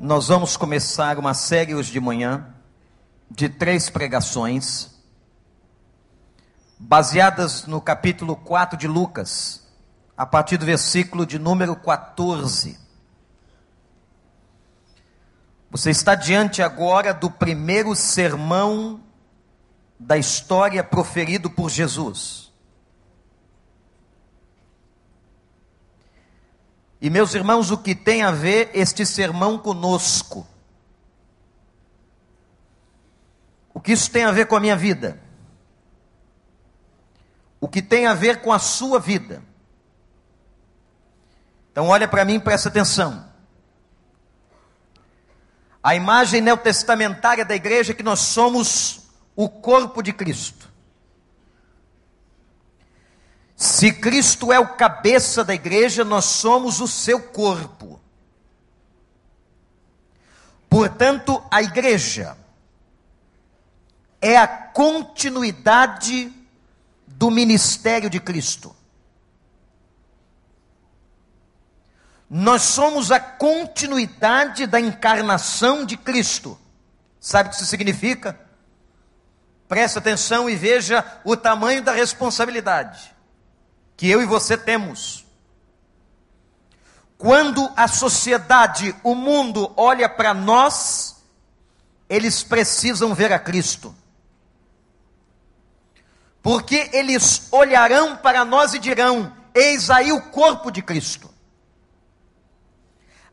Nós vamos começar uma série hoje de manhã de três pregações, baseadas no capítulo 4 de Lucas, a partir do versículo de número 14. Você está diante agora do primeiro sermão da história proferido por Jesus. E meus irmãos, o que tem a ver este sermão conosco? O que isso tem a ver com a minha vida? O que tem a ver com a sua vida? Então olha para mim e presta atenção. A imagem neotestamentária da igreja é que nós somos o corpo de Cristo. Se Cristo é o cabeça da igreja, nós somos o seu corpo. Portanto, a igreja é a continuidade do ministério de Cristo. Nós somos a continuidade da encarnação de Cristo. Sabe o que isso significa? Preste atenção e veja o tamanho da responsabilidade que eu e você temos. Quando a sociedade, o mundo olha para nós, eles precisam ver a Cristo. Porque eles olharão para nós e dirão: Eis aí o corpo de Cristo,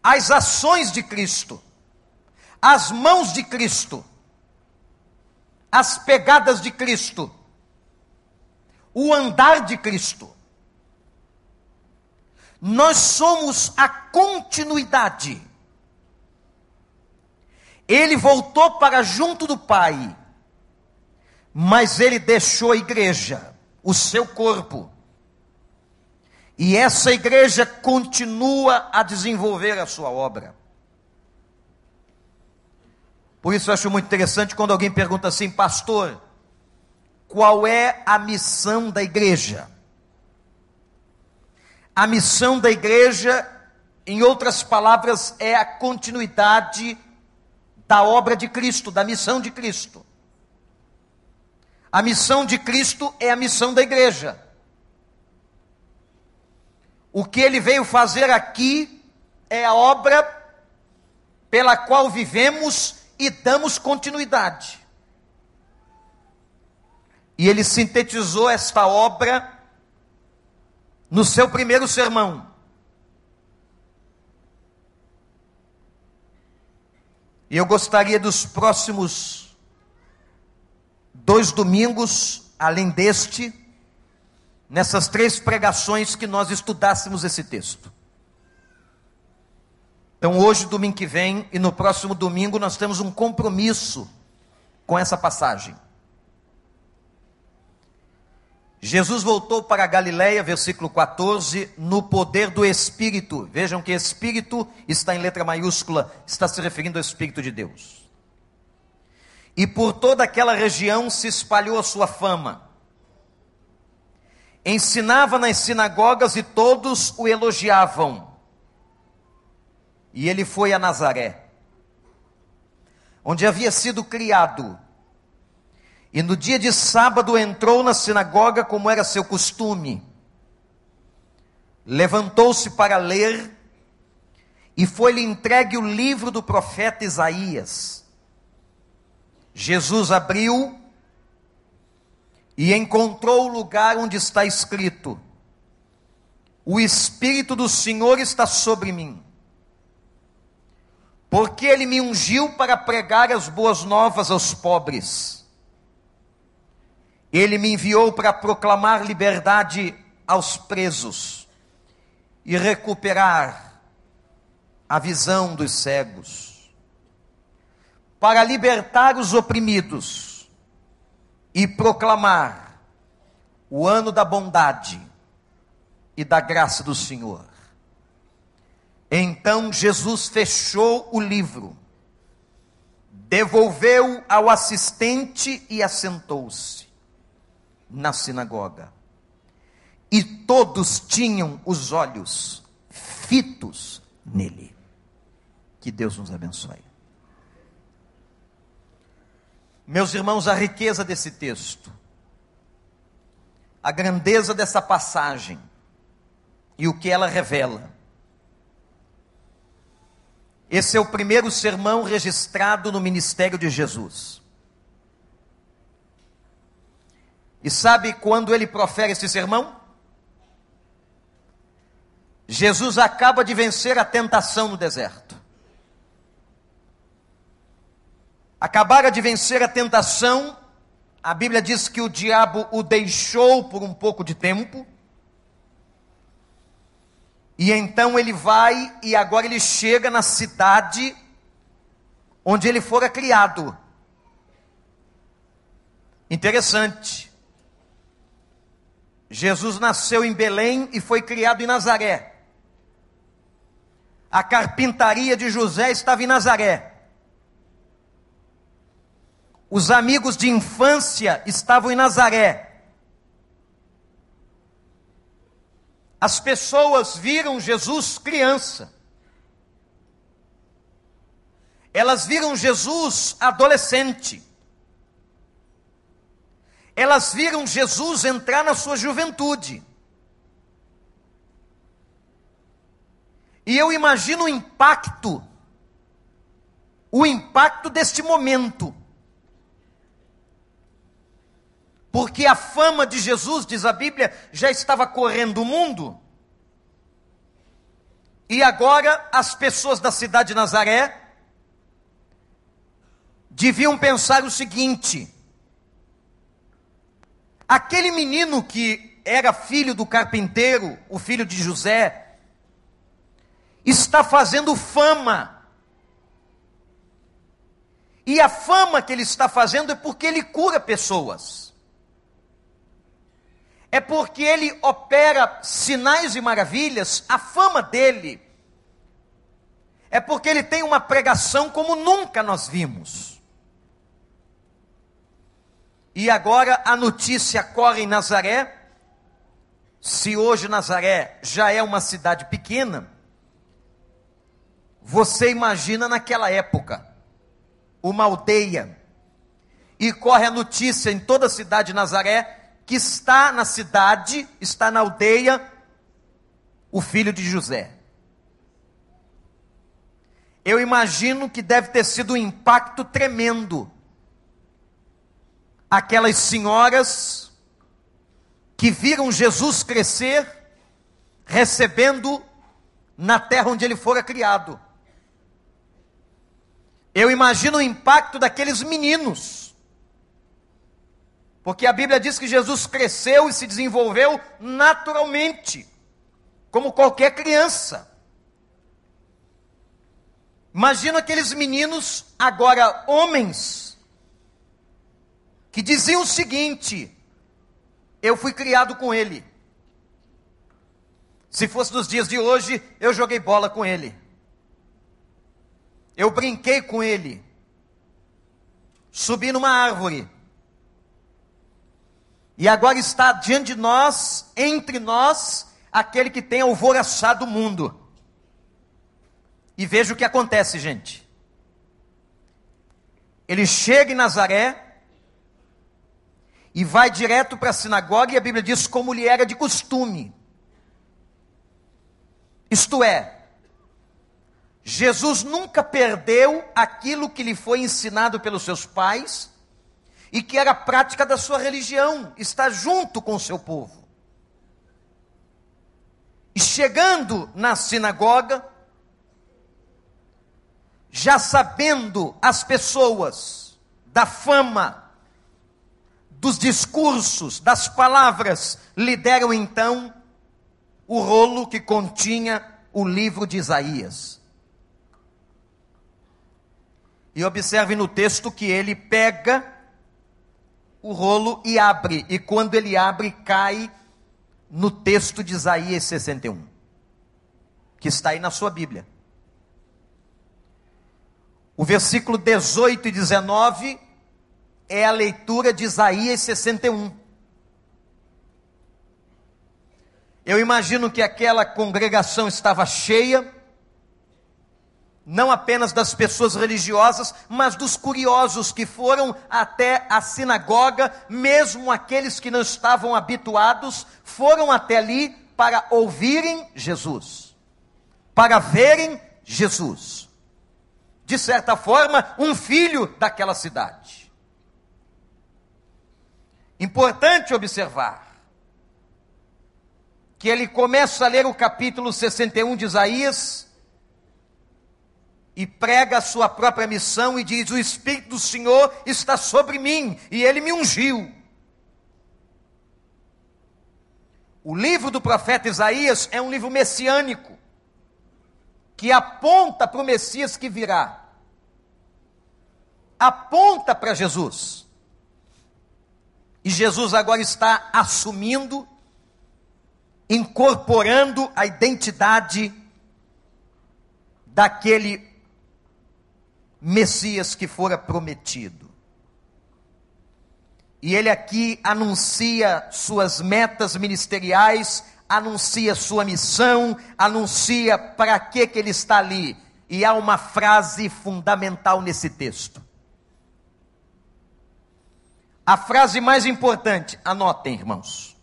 as ações de Cristo, as mãos de Cristo, as pegadas de Cristo, o andar de Cristo. Nós somos a continuidade. Ele voltou para junto do Pai, mas ele deixou a igreja, o seu corpo. E essa igreja continua a desenvolver a sua obra. Por isso eu acho muito interessante quando alguém pergunta assim, pastor, qual é a missão da igreja? A missão da igreja, em outras palavras, é a continuidade da obra de Cristo, da missão de Cristo. A missão de Cristo é a missão da igreja. O que ele veio fazer aqui é a obra pela qual vivemos e damos continuidade. E ele sintetizou esta obra no seu primeiro sermão. E eu gostaria dos próximos dois domingos, além deste, nessas três pregações, que nós estudássemos esse texto. Então, hoje, domingo que vem, e no próximo domingo, nós temos um compromisso com essa passagem. Jesus voltou para a Galiléia, versículo 14, no poder do Espírito. Vejam que Espírito está em letra maiúscula, está se referindo ao Espírito de Deus. E por toda aquela região se espalhou a sua fama. Ensinava nas sinagogas e todos o elogiavam. E ele foi a Nazaré, onde havia sido criado e no dia de sábado entrou na sinagoga, como era seu costume. Levantou-se para ler, e foi-lhe entregue o livro do profeta Isaías. Jesus abriu e encontrou o lugar onde está escrito: O Espírito do Senhor está sobre mim, porque ele me ungiu para pregar as boas novas aos pobres ele me enviou para proclamar liberdade aos presos e recuperar a visão dos cegos, para libertar os oprimidos e proclamar o ano da bondade e da graça do Senhor. Então Jesus fechou o livro, devolveu ao assistente e assentou-se na sinagoga. E todos tinham os olhos fitos nele. Que Deus nos abençoe. Meus irmãos, a riqueza desse texto, a grandeza dessa passagem e o que ela revela. Esse é o primeiro sermão registrado no ministério de Jesus. E sabe quando ele profere esse sermão? Jesus acaba de vencer a tentação no deserto. Acabara de vencer a tentação, a Bíblia diz que o diabo o deixou por um pouco de tempo. E então ele vai e agora ele chega na cidade onde ele fora criado. Interessante. Jesus nasceu em Belém e foi criado em Nazaré. A carpintaria de José estava em Nazaré. Os amigos de infância estavam em Nazaré. As pessoas viram Jesus criança. Elas viram Jesus adolescente. Elas viram Jesus entrar na sua juventude. E eu imagino o impacto, o impacto deste momento. Porque a fama de Jesus, diz a Bíblia, já estava correndo o mundo. E agora as pessoas da cidade de Nazaré deviam pensar o seguinte: aquele menino que era filho do carpinteiro, o filho de José, está fazendo fama. E a fama que ele está fazendo é porque ele cura pessoas. É porque ele opera sinais e maravilhas, a fama dele é porque ele tem uma pregação como nunca nós vimos. E agora a notícia corre em Nazaré. Se hoje Nazaré já é uma cidade pequena, você imagina naquela época, uma aldeia, e corre a notícia em toda a cidade de Nazaré, que está na cidade, está na aldeia, o filho de José. Eu imagino que deve ter sido um impacto tremendo. Aquelas senhoras que viram Jesus crescer, recebendo na terra onde ele fora criado. Eu imagino o impacto daqueles meninos. Porque a Bíblia diz que Jesus cresceu e se desenvolveu naturalmente, como qualquer criança. Imagina aqueles meninos, agora homens, que diziam o seguinte: Eu fui criado com ele. Se fosse nos dias de hoje, eu joguei bola com ele. Eu brinquei com ele. Subi numa árvore. E agora está diante de nós, entre nós, aquele que tem alvoraçado o mundo. E veja o que acontece, gente. Ele chega em Nazaré e vai direto para a sinagoga, e a Bíblia diz como lhe era de costume. Isto é, Jesus nunca perdeu aquilo que lhe foi ensinado pelos seus pais e que era prática da sua religião, está junto com o seu povo. E chegando na sinagoga, já sabendo as pessoas da fama, dos discursos, das palavras, lhe deram então o rolo que continha o livro de Isaías. E observe no texto que ele pega o rolo e abre, e quando ele abre, cai no texto de Isaías 61, que está aí na sua Bíblia. O versículo 18 e 19 é a leitura de Isaías 61. Eu imagino que aquela congregação estava cheia, não apenas das pessoas religiosas, mas dos curiosos que foram até a sinagoga, mesmo aqueles que não estavam habituados, foram até ali para ouvirem Jesus, para verem Jesus. De certa forma, um filho daquela cidade. Importante observar que ele começa a ler o capítulo 61 de Isaías e prega a sua própria missão e diz: O Espírito do Senhor está sobre mim e ele me ungiu. O livro do profeta Isaías é um livro messiânico que aponta para o Messias que virá. Aponta para Jesus. E Jesus agora está assumindo, incorporando a identidade daquele Messias que fora prometido. E ele aqui anuncia suas metas ministeriais, anuncia sua missão, anuncia para que que ele está ali. E há uma frase fundamental nesse texto. A frase mais importante, anotem, irmãos.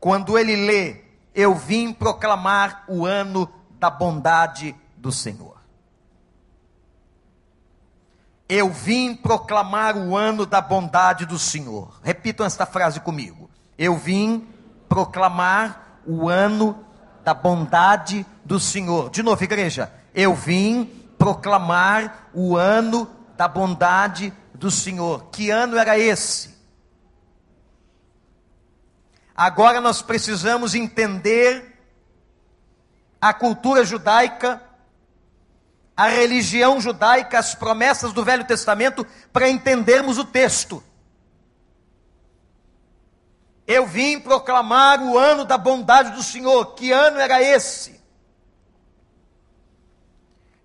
Quando ele lê, eu vim proclamar o ano da bondade do Senhor. Eu vim proclamar o ano da bondade do Senhor. Repitam esta frase comigo. Eu vim proclamar o ano da bondade do Senhor. De novo, igreja. Eu vim proclamar o ano da bondade do Senhor. Que ano era esse? Agora nós precisamos entender a cultura judaica a religião judaica, as promessas do Velho Testamento, para entendermos o texto. Eu vim proclamar o ano da bondade do Senhor. Que ano era esse?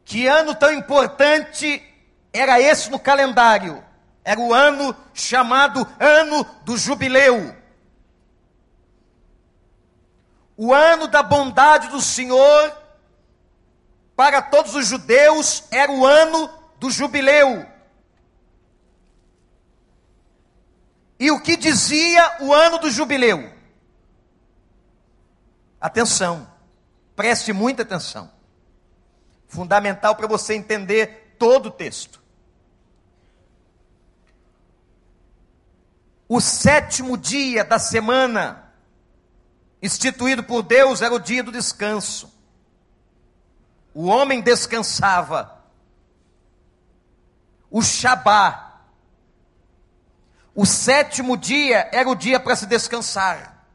Que ano tão importante era esse no calendário? Era o ano chamado Ano do Jubileu. O ano da bondade do Senhor para todos os judeus era o ano do jubileu. E o que dizia o ano do jubileu? Atenção, preste muita atenção. Fundamental para você entender todo o texto. O sétimo dia da semana, instituído por Deus, era o dia do descanso. O homem descansava. O Shabá. O sétimo dia era o dia para se descansar.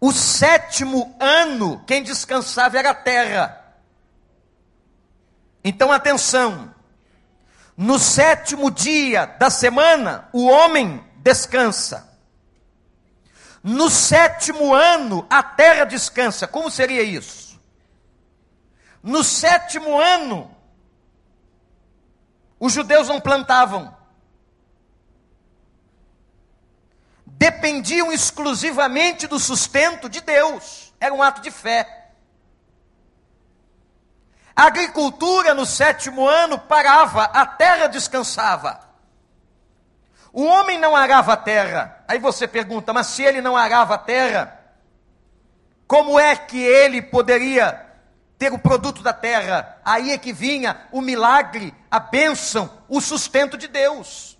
O sétimo ano, quem descansava era a terra. Então atenção. No sétimo dia da semana, o homem descansa. No sétimo ano, a terra descansa. Como seria isso? No sétimo ano, os judeus não plantavam. Dependiam exclusivamente do sustento de Deus. Era um ato de fé. A agricultura no sétimo ano parava, a terra descansava. O homem não arava a terra. Aí você pergunta, mas se ele não arava a terra, como é que ele poderia ter o produto da terra. Aí é que vinha o milagre, a bênção, o sustento de Deus.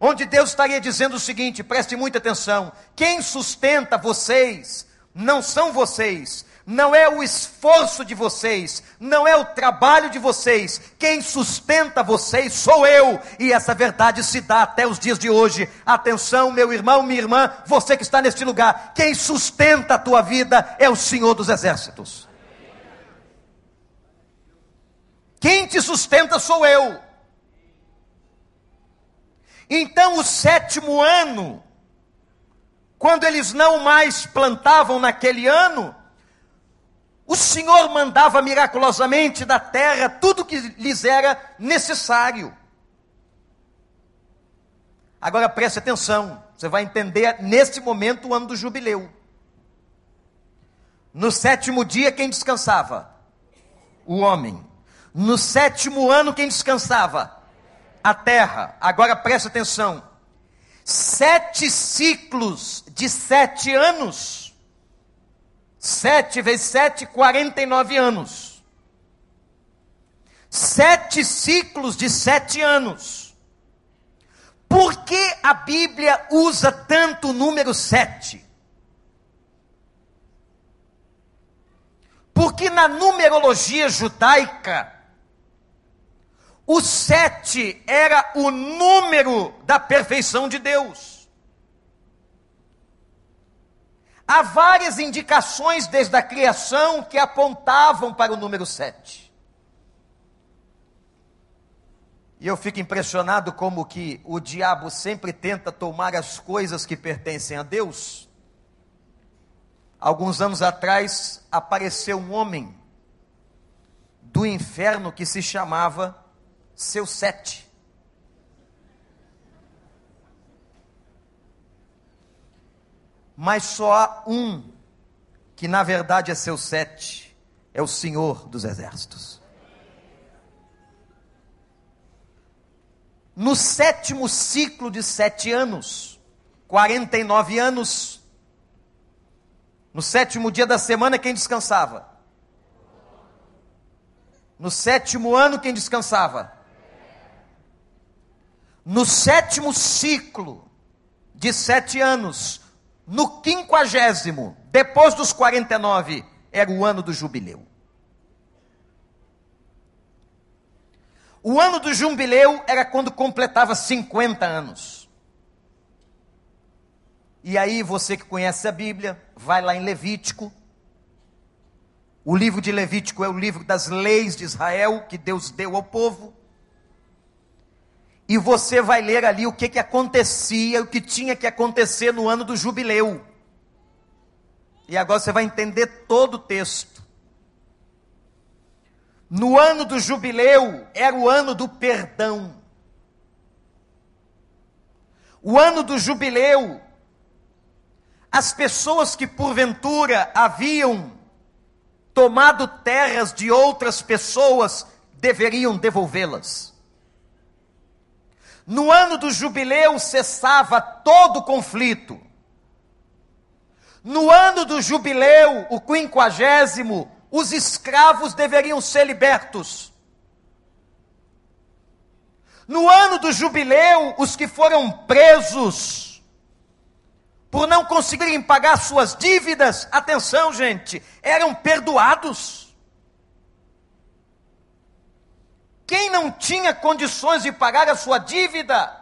Onde Deus estaria dizendo o seguinte: preste muita atenção. Quem sustenta vocês não são vocês, não é o esforço de vocês, não é o trabalho de vocês, quem sustenta vocês sou eu, e essa verdade se dá até os dias de hoje. Atenção, meu irmão, minha irmã, você que está neste lugar, quem sustenta a tua vida é o Senhor dos Exércitos. Quem te sustenta sou eu. Então, o sétimo ano, quando eles não mais plantavam naquele ano, o Senhor mandava miraculosamente da terra tudo que lhes era necessário. Agora preste atenção, você vai entender nesse momento o ano do jubileu. No sétimo dia, quem descansava? O homem. No sétimo ano, quem descansava? A terra. Agora preste atenção. Sete ciclos de sete anos. Sete vezes sete, quarenta e nove anos. Sete ciclos de sete anos. Por que a Bíblia usa tanto o número sete? Porque na numerologia judaica, o sete era o número da perfeição de Deus. Há várias indicações desde a criação que apontavam para o número sete. E eu fico impressionado como que o diabo sempre tenta tomar as coisas que pertencem a Deus Alguns anos atrás apareceu um homem do inferno que se chamava Seu Sete. Mas só há um que na verdade é seu sete, é o Senhor dos Exércitos. No sétimo ciclo de sete anos, 49 anos, no sétimo dia da semana, quem descansava? No sétimo ano, quem descansava? No sétimo ciclo de sete anos, no quinquagésimo, depois dos 49, era o ano do jubileu. O ano do jubileu era quando completava 50 anos. E aí, você que conhece a Bíblia, vai lá em Levítico. O livro de Levítico é o livro das leis de Israel que Deus deu ao povo. E você vai ler ali o que, que acontecia, o que tinha que acontecer no ano do jubileu. E agora você vai entender todo o texto. No ano do jubileu era o ano do perdão. O ano do jubileu as pessoas que porventura haviam tomado terras de outras pessoas deveriam devolvê-las. No ano do jubileu cessava todo conflito. No ano do jubileu, o quinquagésimo, os escravos deveriam ser libertos. No ano do jubileu, os que foram presos por não conseguirem pagar suas dívidas, atenção, gente, eram perdoados. Quem não tinha condições de pagar a sua dívida,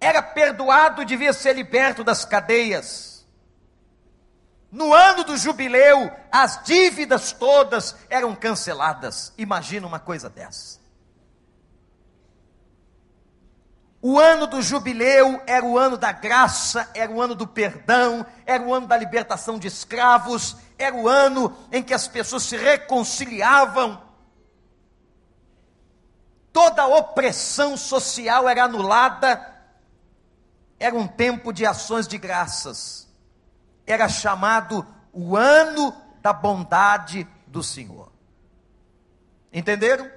era perdoado e devia ser liberto das cadeias. No ano do jubileu, as dívidas todas eram canceladas. Imagina uma coisa dessa. O ano do jubileu era o ano da graça, era o ano do perdão, era o ano da libertação de escravos, era o ano em que as pessoas se reconciliavam. Toda opressão social era anulada. Era um tempo de ações de graças. Era chamado o ano da bondade do Senhor. Entenderam?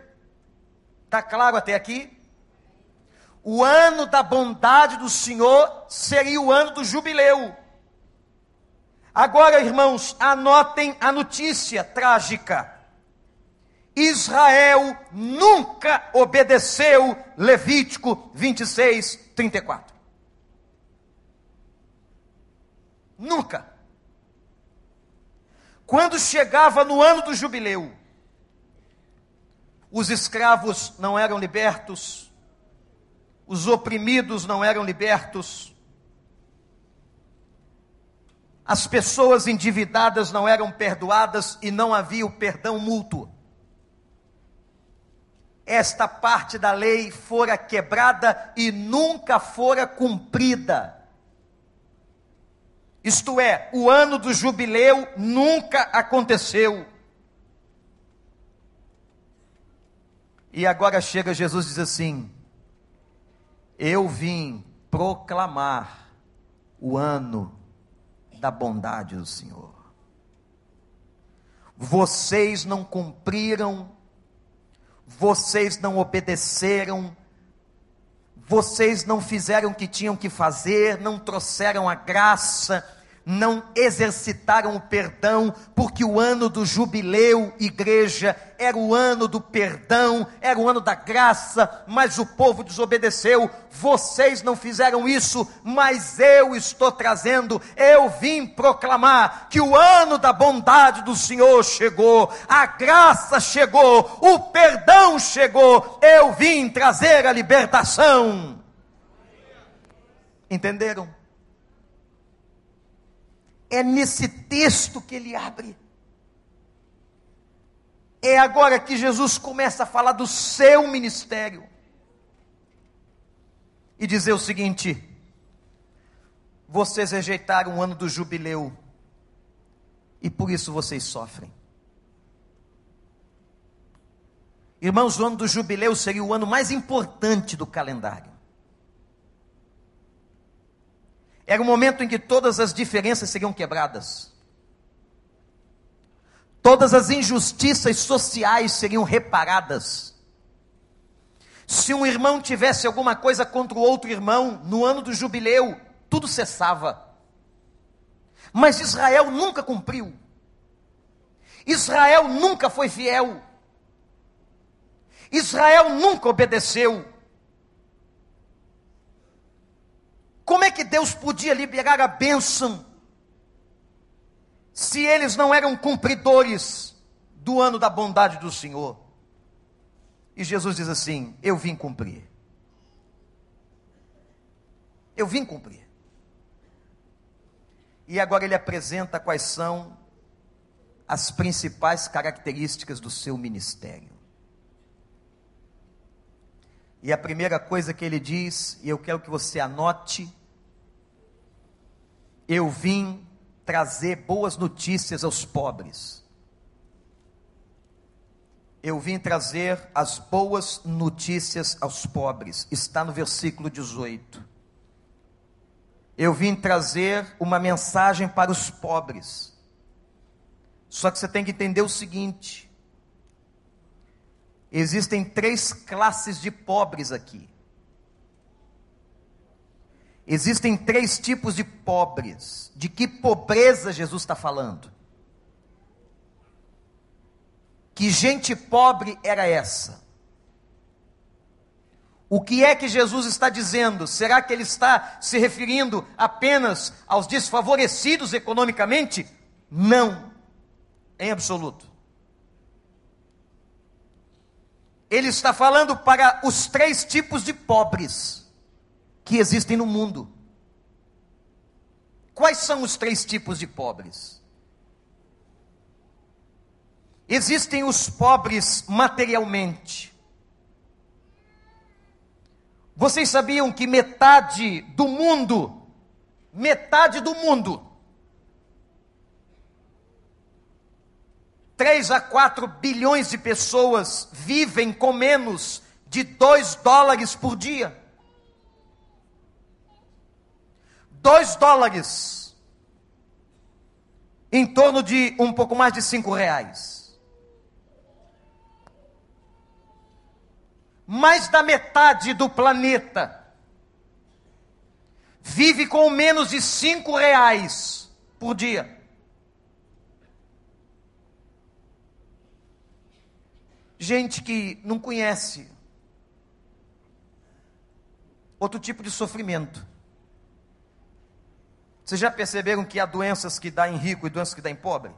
Está claro até aqui? o ano da bondade do Senhor seria o ano do jubileu. Agora, irmãos, anotem a notícia trágica. Israel nunca obedeceu Levítico 26, 34. Nunca. Quando chegava no ano do jubileu, os escravos não eram libertos, os oprimidos não eram libertos, as pessoas endividadas não eram perdoadas e não havia o perdão mútuo. Esta parte da lei fora quebrada e nunca fora cumprida. Isto é, o ano do jubileu nunca aconteceu. E agora chega Jesus e diz assim: eu vim proclamar o ano da bondade do Senhor. vocês não cumpriram, vocês não obedeceram, vocês não fizeram o que tinham que fazer, não trouxeram a graça, não exercitaram o perdão, porque o ano do jubileu, igreja, era o ano do perdão, era o ano da graça, mas o povo desobedeceu. Vocês não fizeram isso, mas eu estou trazendo, eu vim proclamar que o ano da bondade do Senhor chegou, a graça chegou, o perdão chegou, eu vim trazer a libertação. Entenderam? É nesse texto que ele abre. É agora que Jesus começa a falar do seu ministério. E dizer o seguinte: vocês rejeitaram o ano do jubileu, e por isso vocês sofrem. Irmãos, o ano do jubileu seria o ano mais importante do calendário. Era o momento em que todas as diferenças seriam quebradas. Todas as injustiças sociais seriam reparadas. Se um irmão tivesse alguma coisa contra o outro irmão, no ano do jubileu, tudo cessava. Mas Israel nunca cumpriu. Israel nunca foi fiel. Israel nunca obedeceu. Como é que Deus podia liberar a bênção se eles não eram cumpridores do ano da bondade do Senhor? E Jesus diz assim: Eu vim cumprir. Eu vim cumprir. E agora ele apresenta quais são as principais características do seu ministério. E a primeira coisa que ele diz, e eu quero que você anote, eu vim trazer boas notícias aos pobres. Eu vim trazer as boas notícias aos pobres. Está no versículo 18. Eu vim trazer uma mensagem para os pobres. Só que você tem que entender o seguinte: existem três classes de pobres aqui. Existem três tipos de pobres. De que pobreza Jesus está falando? Que gente pobre era essa? O que é que Jesus está dizendo? Será que ele está se referindo apenas aos desfavorecidos economicamente? Não, em absoluto. Ele está falando para os três tipos de pobres que existem no mundo. Quais são os três tipos de pobres? Existem os pobres materialmente. Vocês sabiam que metade do mundo, metade do mundo, 3 a 4 bilhões de pessoas vivem com menos de 2 dólares por dia. 2 dólares, em torno de um pouco mais de 5 reais. Mais da metade do planeta vive com menos de 5 reais por dia. Gente que não conhece outro tipo de sofrimento. Vocês já perceberam que há doenças que dá em rico e doenças que dá em pobre?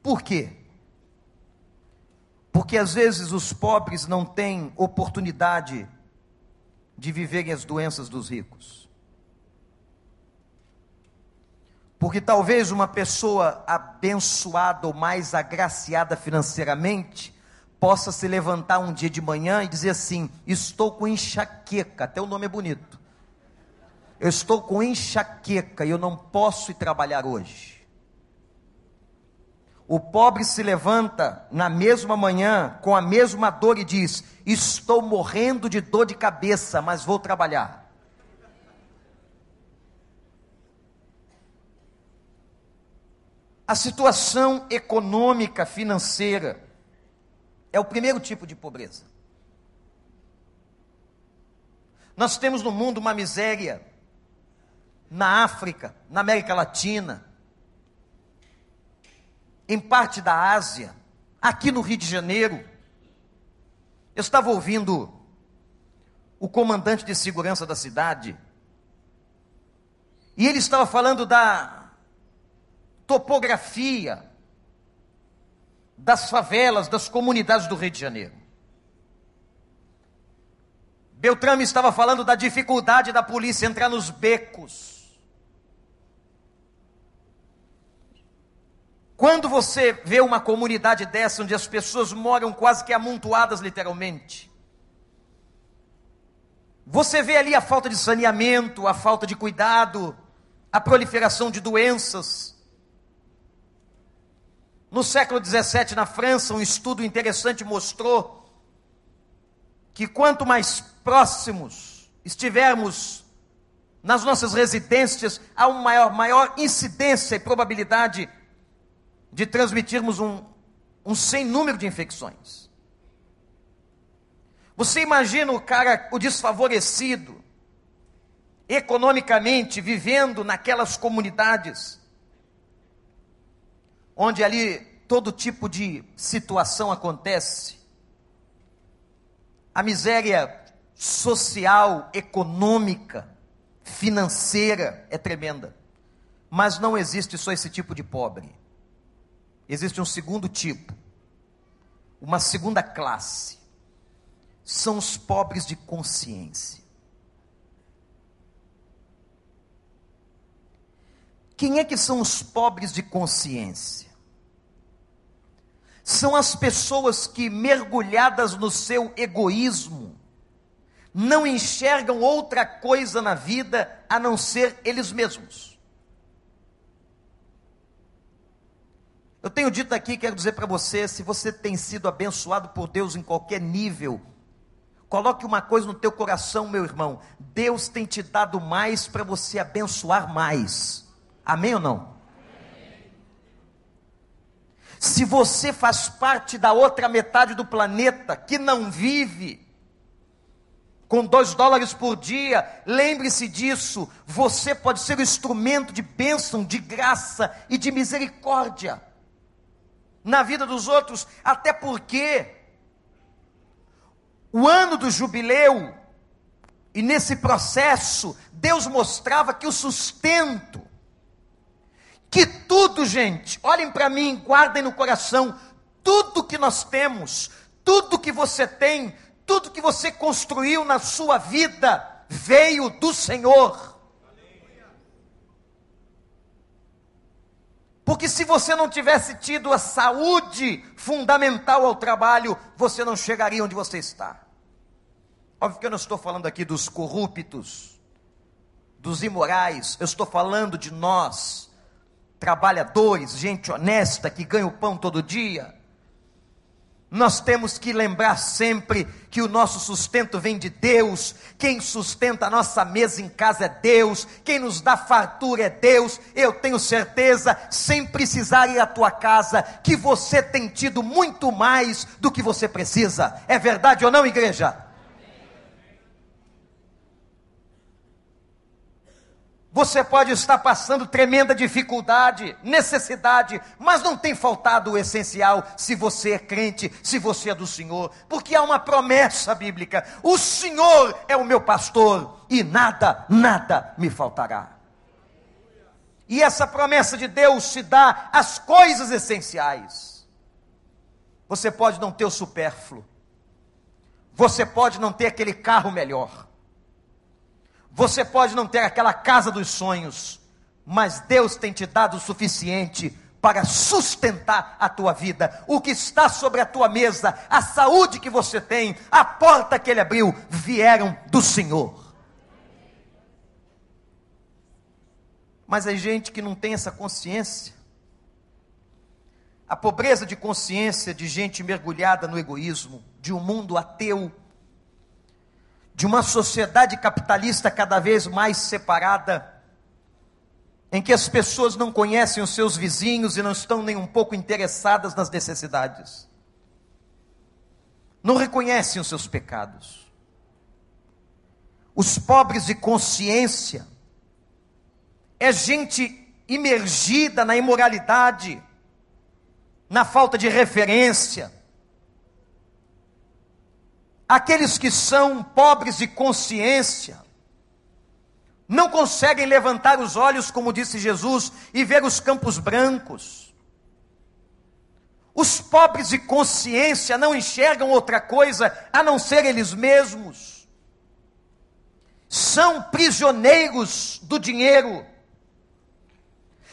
Por quê? Porque às vezes os pobres não têm oportunidade de viverem as doenças dos ricos. Porque talvez uma pessoa abençoada ou mais agraciada financeiramente possa se levantar um dia de manhã e dizer assim: Estou com enxaqueca, até o nome é bonito eu estou com enxaqueca e eu não posso ir trabalhar hoje. O pobre se levanta na mesma manhã com a mesma dor e diz: Estou morrendo de dor de cabeça, mas vou trabalhar. A situação econômica, financeira, é o primeiro tipo de pobreza. Nós temos no mundo uma miséria, na África, na América Latina, em parte da Ásia, aqui no Rio de Janeiro. Eu estava ouvindo o comandante de segurança da cidade, e ele estava falando da topografia das favelas, das comunidades do Rio de Janeiro. Beltrame estava falando da dificuldade da polícia entrar nos becos. Quando você vê uma comunidade dessa, onde as pessoas moram quase que amontoadas, literalmente, você vê ali a falta de saneamento, a falta de cuidado, a proliferação de doenças. No século XVII, na França, um estudo interessante mostrou que quanto mais próximos estivermos nas nossas residências, há uma maior, maior incidência e probabilidade de transmitirmos um, um sem número de infecções. Você imagina o cara, o desfavorecido, economicamente, vivendo naquelas comunidades, onde ali todo tipo de situação acontece, a miséria social, econômica, financeira é tremenda. Mas não existe só esse tipo de pobre. Existe um segundo tipo, uma segunda classe. São os pobres de consciência. Quem é que são os pobres de consciência? São as pessoas que, mergulhadas no seu egoísmo, não enxergam outra coisa na vida a não ser eles mesmos. Eu tenho dito aqui, quero dizer para você, se você tem sido abençoado por Deus em qualquer nível, coloque uma coisa no teu coração, meu irmão, Deus tem te dado mais para você abençoar mais. Amém ou não? Se você faz parte da outra metade do planeta que não vive com dois dólares por dia, lembre-se disso. Você pode ser o instrumento de bênção, de graça e de misericórdia na vida dos outros, até porque o ano do jubileu, e nesse processo, Deus mostrava que o sustento que tudo, gente, olhem para mim, guardem no coração, tudo que nós temos, tudo que você tem, tudo que você construiu na sua vida, veio do Senhor. Porque se você não tivesse tido a saúde fundamental ao trabalho, você não chegaria onde você está. Óbvio que eu não estou falando aqui dos corruptos, dos imorais, eu estou falando de nós, trabalhadores, gente honesta que ganha o pão todo dia. Nós temos que lembrar sempre que o nosso sustento vem de Deus, quem sustenta a nossa mesa em casa é Deus, quem nos dá fartura é Deus. Eu tenho certeza, sem precisar ir à tua casa, que você tem tido muito mais do que você precisa. É verdade ou não, igreja? Você pode estar passando tremenda dificuldade, necessidade, mas não tem faltado o essencial se você é crente, se você é do Senhor, porque há uma promessa bíblica: o Senhor é o meu pastor e nada, nada me faltará. E essa promessa de Deus se dá às coisas essenciais. Você pode não ter o supérfluo, você pode não ter aquele carro melhor você pode não ter aquela casa dos sonhos, mas Deus tem te dado o suficiente para sustentar a tua vida. O que está sobre a tua mesa, a saúde que você tem, a porta que ele abriu, vieram do Senhor. Mas é gente que não tem essa consciência. A pobreza de consciência de gente mergulhada no egoísmo, de um mundo ateu, de uma sociedade capitalista cada vez mais separada, em que as pessoas não conhecem os seus vizinhos e não estão nem um pouco interessadas nas necessidades, não reconhecem os seus pecados. Os pobres de consciência é gente imergida na imoralidade, na falta de referência. Aqueles que são pobres de consciência não conseguem levantar os olhos, como disse Jesus, e ver os campos brancos. Os pobres de consciência não enxergam outra coisa a não ser eles mesmos. São prisioneiros do dinheiro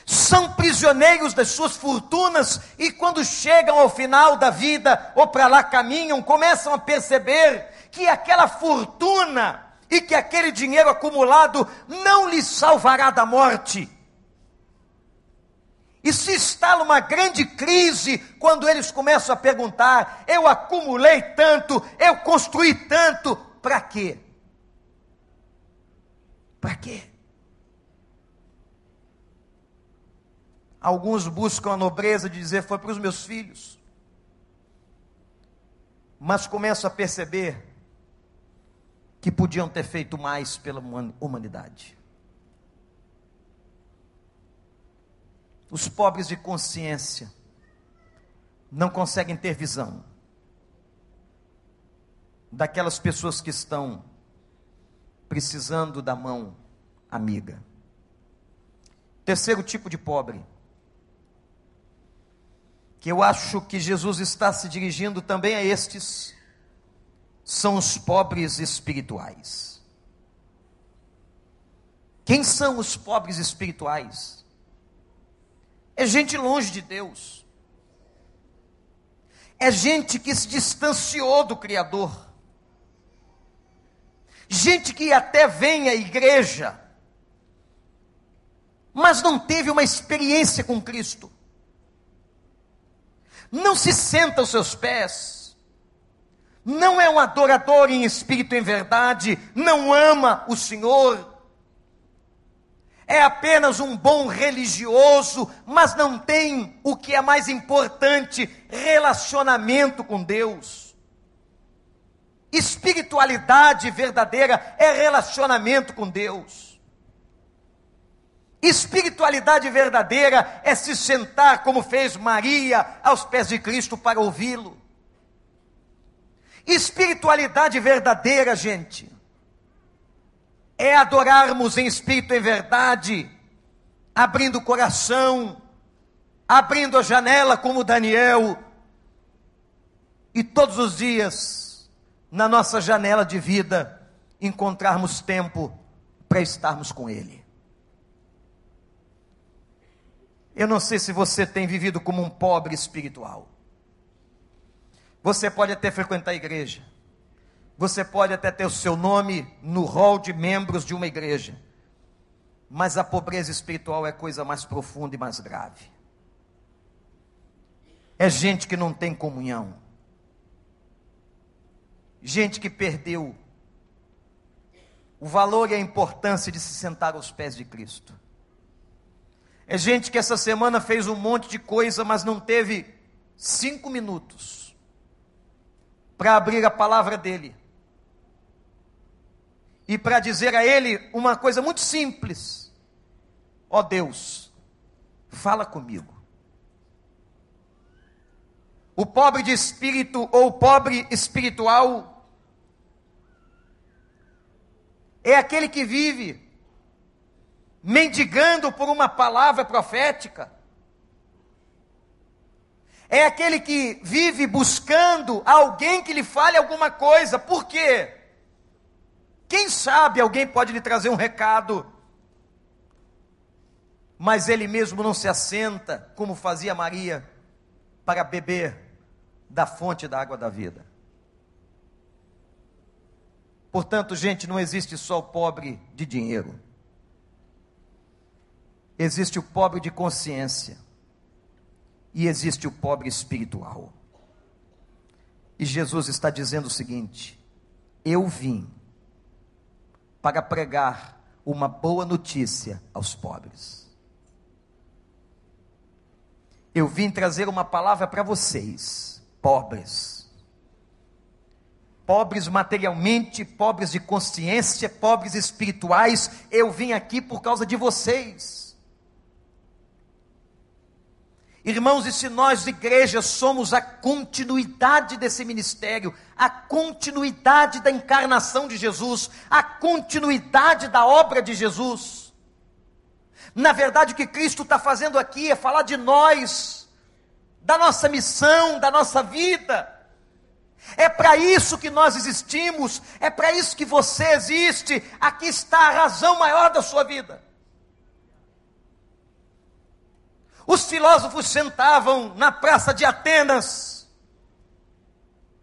são prisioneiros das suas fortunas e quando chegam ao final da vida ou para lá caminham, começam a perceber que aquela fortuna e que aquele dinheiro acumulado não lhes salvará da morte. E se está numa grande crise quando eles começam a perguntar: eu acumulei tanto, eu construí tanto, para quê? Para quê? Alguns buscam a nobreza de dizer foi para os meus filhos. Mas começam a perceber que podiam ter feito mais pela humanidade. Os pobres de consciência não conseguem ter visão daquelas pessoas que estão precisando da mão amiga. Terceiro tipo de pobre que eu acho que Jesus está se dirigindo também a estes, são os pobres espirituais. Quem são os pobres espirituais? É gente longe de Deus. É gente que se distanciou do Criador. Gente que até vem à igreja, mas não teve uma experiência com Cristo não se senta aos seus pés, não é um adorador em espírito e em verdade, não ama o Senhor, é apenas um bom religioso, mas não tem o que é mais importante: relacionamento com Deus. Espiritualidade verdadeira é relacionamento com Deus. Espiritualidade verdadeira é se sentar, como fez Maria, aos pés de Cristo para ouvi-lo. Espiritualidade verdadeira, gente, é adorarmos em espírito e em verdade, abrindo o coração, abrindo a janela como Daniel, e todos os dias, na nossa janela de vida, encontrarmos tempo para estarmos com Ele. Eu não sei se você tem vivido como um pobre espiritual. Você pode até frequentar a igreja. Você pode até ter o seu nome no rol de membros de uma igreja. Mas a pobreza espiritual é coisa mais profunda e mais grave. É gente que não tem comunhão. Gente que perdeu o valor e a importância de se sentar aos pés de Cristo. É gente que essa semana fez um monte de coisa, mas não teve cinco minutos para abrir a palavra dele e para dizer a ele uma coisa muito simples: Ó oh Deus, fala comigo. O pobre de espírito ou o pobre espiritual é aquele que vive mendigando por uma palavra profética. É aquele que vive buscando alguém que lhe fale alguma coisa. Por quê? Quem sabe alguém pode lhe trazer um recado, mas ele mesmo não se assenta, como fazia Maria, para beber da fonte da água da vida. Portanto, gente, não existe só o pobre de dinheiro existe o pobre de consciência e existe o pobre espiritual. E Jesus está dizendo o seguinte: Eu vim para pregar uma boa notícia aos pobres. Eu vim trazer uma palavra para vocês, pobres. Pobres materialmente, pobres de consciência, pobres espirituais. Eu vim aqui por causa de vocês. Irmãos, e se nós, igreja, somos a continuidade desse ministério, a continuidade da encarnação de Jesus, a continuidade da obra de Jesus, na verdade, o que Cristo está fazendo aqui é falar de nós, da nossa missão, da nossa vida. É para isso que nós existimos, é para isso que você existe. Aqui está a razão maior da sua vida. Os filósofos sentavam na praça de Atenas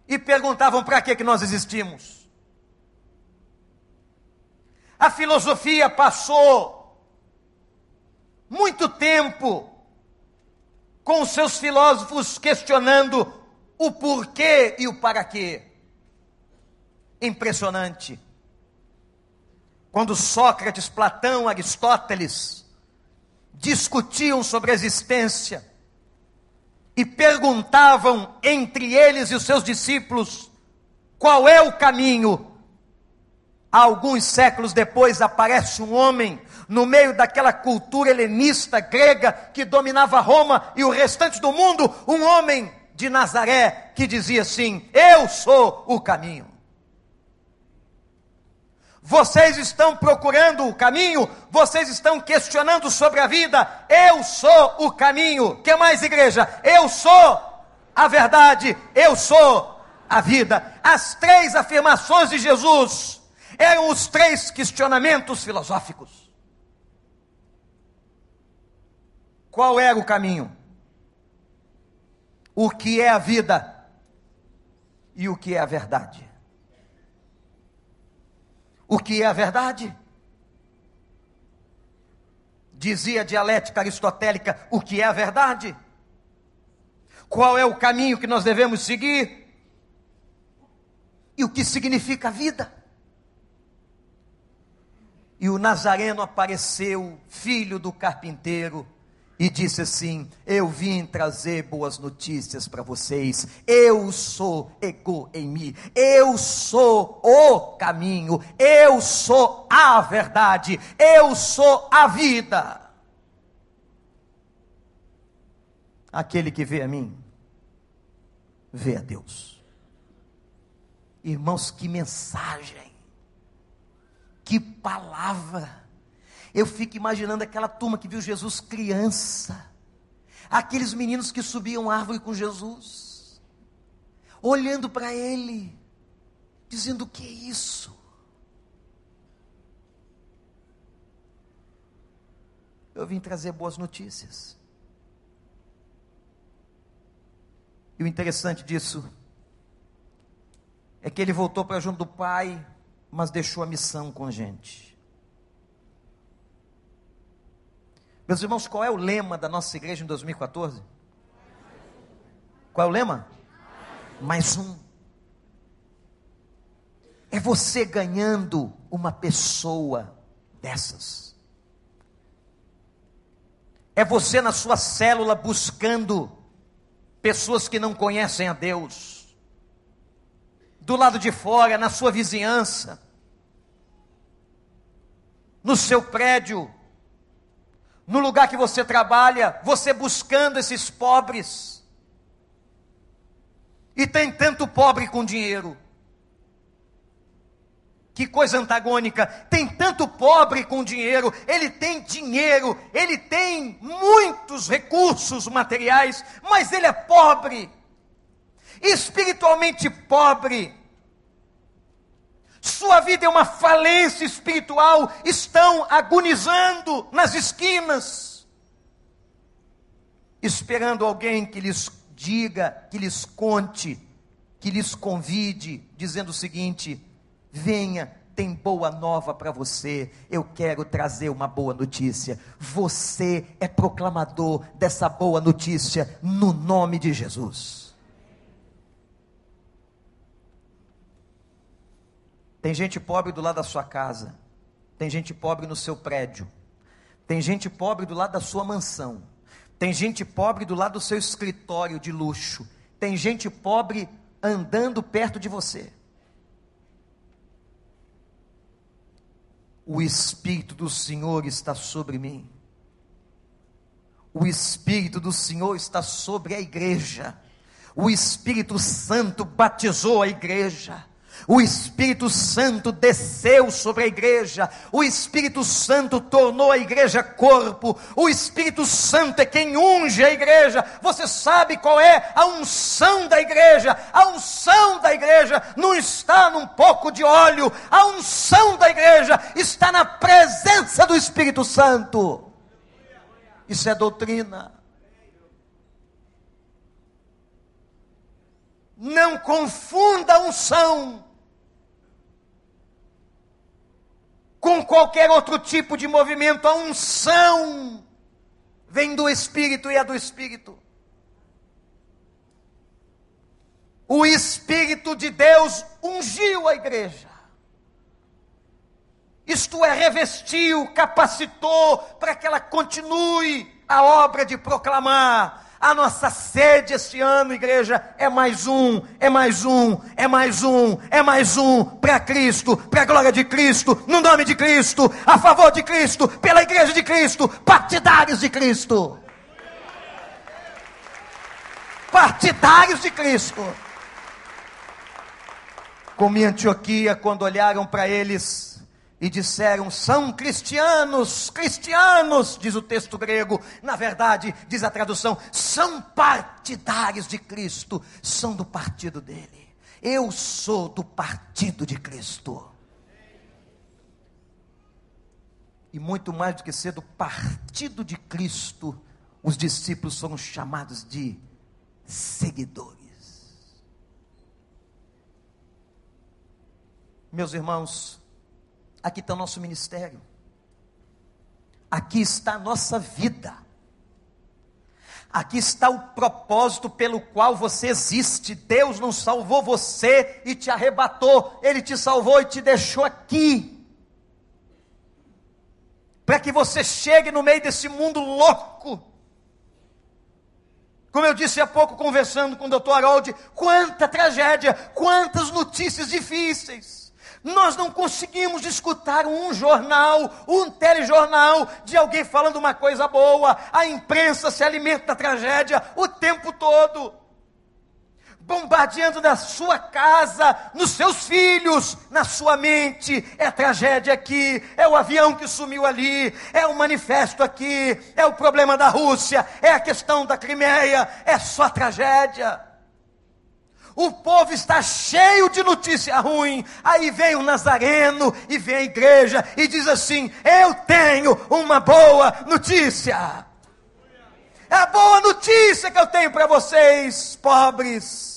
e perguntavam para que, que nós existimos. A filosofia passou muito tempo com os seus filósofos questionando o porquê e o para quê. Impressionante. Quando Sócrates, Platão, Aristóteles discutiam sobre a existência e perguntavam entre eles e os seus discípulos qual é o caminho. Alguns séculos depois aparece um homem no meio daquela cultura helenista grega que dominava Roma e o restante do mundo, um homem de Nazaré que dizia assim: Eu sou o caminho. Vocês estão procurando o caminho, vocês estão questionando sobre a vida. Eu sou o caminho. Que mais, igreja? Eu sou a verdade, eu sou a vida. As três afirmações de Jesus eram os três questionamentos filosóficos. Qual era o caminho? O que é a vida? E o que é a verdade? O que é a verdade. Dizia a dialética aristotélica o que é a verdade. Qual é o caminho que nós devemos seguir? E o que significa a vida? E o Nazareno apareceu, filho do carpinteiro, e disse assim: Eu vim trazer boas notícias para vocês. Eu sou ego em mim. Eu sou o caminho. Eu sou a verdade. Eu sou a vida. Aquele que vê a mim, vê a Deus. Irmãos, que mensagem, que palavra eu fico imaginando aquela turma que viu Jesus criança, aqueles meninos que subiam árvore com Jesus, olhando para ele, dizendo: O que é isso? Eu vim trazer boas notícias. E o interessante disso é que ele voltou para junto do Pai, mas deixou a missão com a gente. Meus irmãos, qual é o lema da nossa igreja em 2014? Qual é o lema? Mais um. É você ganhando uma pessoa dessas. É você na sua célula buscando pessoas que não conhecem a Deus. Do lado de fora, na sua vizinhança, no seu prédio, no lugar que você trabalha, você buscando esses pobres. E tem tanto pobre com dinheiro. Que coisa antagônica. Tem tanto pobre com dinheiro, ele tem dinheiro, ele tem muitos recursos materiais, mas ele é pobre. Espiritualmente pobre sua vida é uma falência espiritual, estão agonizando nas esquinas, esperando alguém que lhes diga, que lhes conte, que lhes convide, dizendo o seguinte: venha, tem boa nova para você. Eu quero trazer uma boa notícia. Você é proclamador dessa boa notícia no nome de Jesus. Tem gente pobre do lado da sua casa. Tem gente pobre no seu prédio. Tem gente pobre do lado da sua mansão. Tem gente pobre do lado do seu escritório de luxo. Tem gente pobre andando perto de você. O Espírito do Senhor está sobre mim. O Espírito do Senhor está sobre a igreja. O Espírito Santo batizou a igreja. O Espírito Santo desceu sobre a igreja, o Espírito Santo tornou a igreja corpo, o Espírito Santo é quem unge a igreja. Você sabe qual é a unção da igreja? A unção da igreja não está num pouco de óleo, a unção da igreja está na presença do Espírito Santo. Isso é doutrina. Não confunda a unção com qualquer outro tipo de movimento. A unção vem do Espírito e é do Espírito. O Espírito de Deus ungiu a igreja. Isto é, revestiu, capacitou para que ela continue a obra de proclamar a nossa sede esse ano, igreja, é mais um, é mais um, é mais um, é mais um para Cristo, para a glória de Cristo, no nome de Cristo, a favor de Cristo, pela igreja de Cristo, partidários de Cristo. Partidários de Cristo. Como em Antioquia, quando olharam para eles, e disseram: são cristianos, cristianos, diz o texto grego. Na verdade, diz a tradução: são partidários de Cristo, são do partido dele. Eu sou do partido de Cristo. E muito mais do que ser do partido de Cristo, os discípulos foram chamados de seguidores. Meus irmãos, Aqui está o nosso ministério. Aqui está a nossa vida. Aqui está o propósito pelo qual você existe. Deus não salvou você e te arrebatou, Ele te salvou e te deixou aqui. Para que você chegue no meio desse mundo louco. Como eu disse há pouco, conversando com o doutor Harold, quanta tragédia, quantas notícias difíceis. Nós não conseguimos escutar um jornal, um telejornal de alguém falando uma coisa boa. A imprensa se alimenta da tragédia o tempo todo. Bombardeando na sua casa, nos seus filhos, na sua mente. É tragédia aqui, é o avião que sumiu ali, é o manifesto aqui, é o problema da Rússia, é a questão da Crimeia, é só tragédia. O povo está cheio de notícia ruim. Aí vem o Nazareno e vem a igreja e diz assim: Eu tenho uma boa notícia. É a boa notícia que eu tenho para vocês, pobres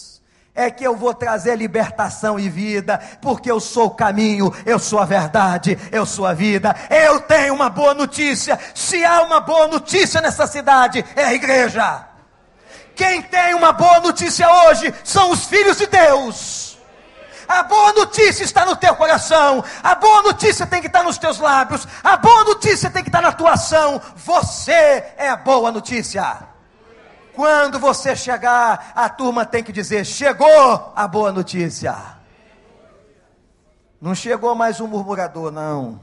é que eu vou trazer libertação e vida, porque eu sou o caminho, eu sou a verdade, eu sou a vida. Eu tenho uma boa notícia. Se há uma boa notícia nessa cidade, é a igreja. Quem tem uma boa notícia hoje são os filhos de Deus. A boa notícia está no teu coração. A boa notícia tem que estar nos teus lábios. A boa notícia tem que estar na tua ação. Você é a boa notícia. Quando você chegar, a turma tem que dizer: chegou a boa notícia. Não chegou mais um murmurador, não.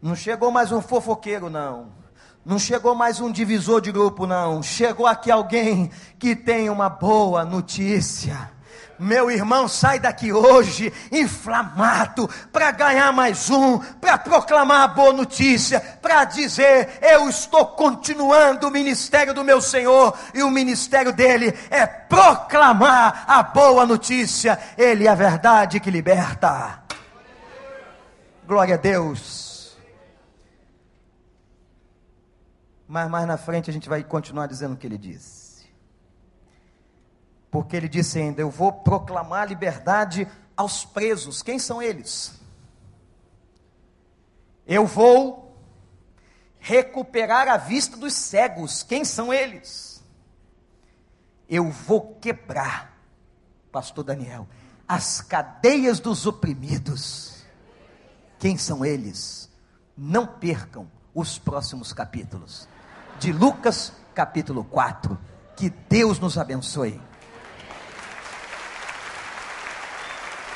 Não chegou mais um fofoqueiro, não. Não chegou mais um divisor de grupo, não. Chegou aqui alguém que tem uma boa notícia. Meu irmão, sai daqui hoje inflamado para ganhar mais um, para proclamar a boa notícia, para dizer: eu estou continuando o ministério do meu Senhor e o ministério dele é proclamar a boa notícia. Ele é a verdade que liberta. Glória a Deus. Mas mais na frente a gente vai continuar dizendo o que ele disse. Porque ele disse ainda: Eu vou proclamar liberdade aos presos. Quem são eles? Eu vou recuperar a vista dos cegos. Quem são eles? Eu vou quebrar, Pastor Daniel, as cadeias dos oprimidos. Quem são eles? Não percam os próximos capítulos de Lucas capítulo 4. Que Deus nos abençoe.